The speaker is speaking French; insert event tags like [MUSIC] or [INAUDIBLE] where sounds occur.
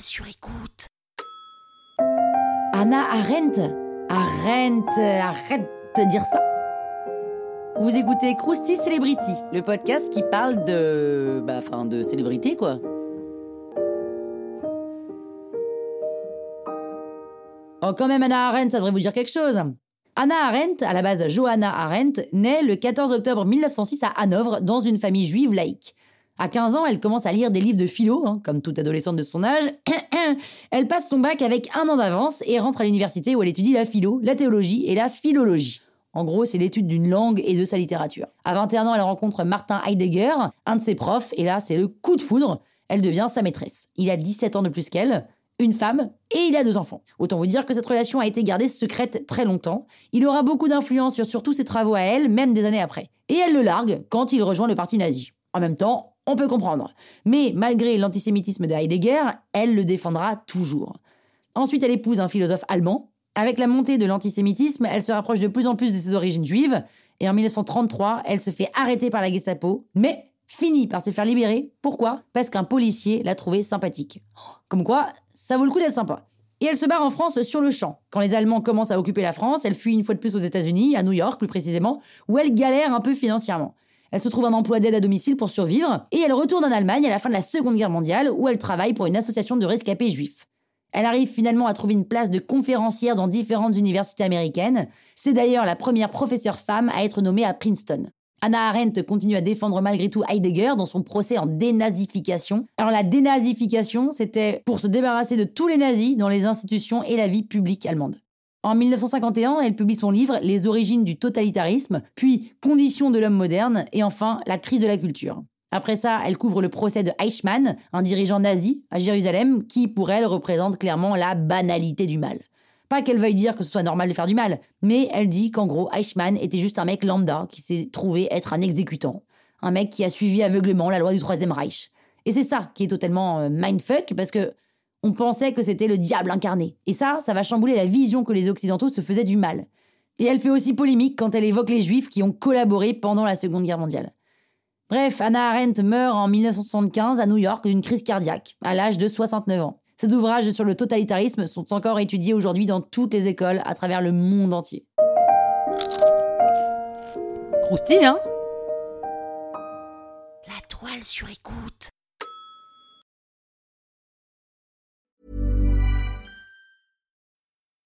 sur écoute. Anna Arendt Arendt, arrête de dire ça. Vous écoutez Krusty Celebrity, le podcast qui parle de. Bah, enfin, de célébrité, quoi. Oh, quand même, Anna Arendt, ça devrait vous dire quelque chose. Anna Arendt, à la base Johanna Arendt, naît le 14 octobre 1906 à Hanovre dans une famille juive laïque. À 15 ans, elle commence à lire des livres de philo, hein, comme toute adolescente de son âge. [CLEARS THROAT] elle passe son bac avec un an d'avance et rentre à l'université où elle étudie la philo, la théologie et la philologie. En gros, c'est l'étude d'une langue et de sa littérature. À 21 ans, elle rencontre Martin Heidegger, un de ses profs, et là, c'est le coup de foudre. Elle devient sa maîtresse. Il a 17 ans de plus qu'elle, une femme, et il a deux enfants. Autant vous dire que cette relation a été gardée secrète très longtemps. Il aura beaucoup d'influence sur surtout ses travaux à elle, même des années après. Et elle le largue quand il rejoint le parti nazi. En même temps, on peut comprendre. Mais malgré l'antisémitisme de Heidegger, elle le défendra toujours. Ensuite, elle épouse un philosophe allemand. Avec la montée de l'antisémitisme, elle se rapproche de plus en plus de ses origines juives. Et en 1933, elle se fait arrêter par la Gestapo, mais finit par se faire libérer. Pourquoi? Parce qu'un policier l'a trouvée sympathique. Comme quoi, ça vaut le coup d'être sympa. Et elle se barre en France sur le champ. Quand les Allemands commencent à occuper la France, elle fuit une fois de plus aux États-Unis, à New York plus précisément, où elle galère un peu financièrement. Elle se trouve un emploi d'aide à domicile pour survivre et elle retourne en Allemagne à la fin de la Seconde Guerre mondiale où elle travaille pour une association de rescapés juifs. Elle arrive finalement à trouver une place de conférencière dans différentes universités américaines. C'est d'ailleurs la première professeure femme à être nommée à Princeton. Anna Arendt continue à défendre malgré tout Heidegger dans son procès en dénazification. Alors la dénazification, c'était pour se débarrasser de tous les nazis dans les institutions et la vie publique allemande. En 1951, elle publie son livre Les origines du totalitarisme, puis Conditions de l'homme moderne, et enfin La crise de la culture. Après ça, elle couvre le procès de Eichmann, un dirigeant nazi à Jérusalem, qui pour elle représente clairement la banalité du mal. Pas qu'elle veuille dire que ce soit normal de faire du mal, mais elle dit qu'en gros, Eichmann était juste un mec lambda qui s'est trouvé être un exécutant. Un mec qui a suivi aveuglément la loi du Troisième Reich. Et c'est ça qui est totalement euh, mindfuck, parce que on pensait que c'était le diable incarné. Et ça, ça va chambouler la vision que les Occidentaux se faisaient du mal. Et elle fait aussi polémique quand elle évoque les Juifs qui ont collaboré pendant la Seconde Guerre mondiale. Bref, Anna Arendt meurt en 1975 à New York d'une crise cardiaque, à l'âge de 69 ans. Ses ouvrages sur le totalitarisme sont encore étudiés aujourd'hui dans toutes les écoles à travers le monde entier. Croustille, hein? La toile sur écoute.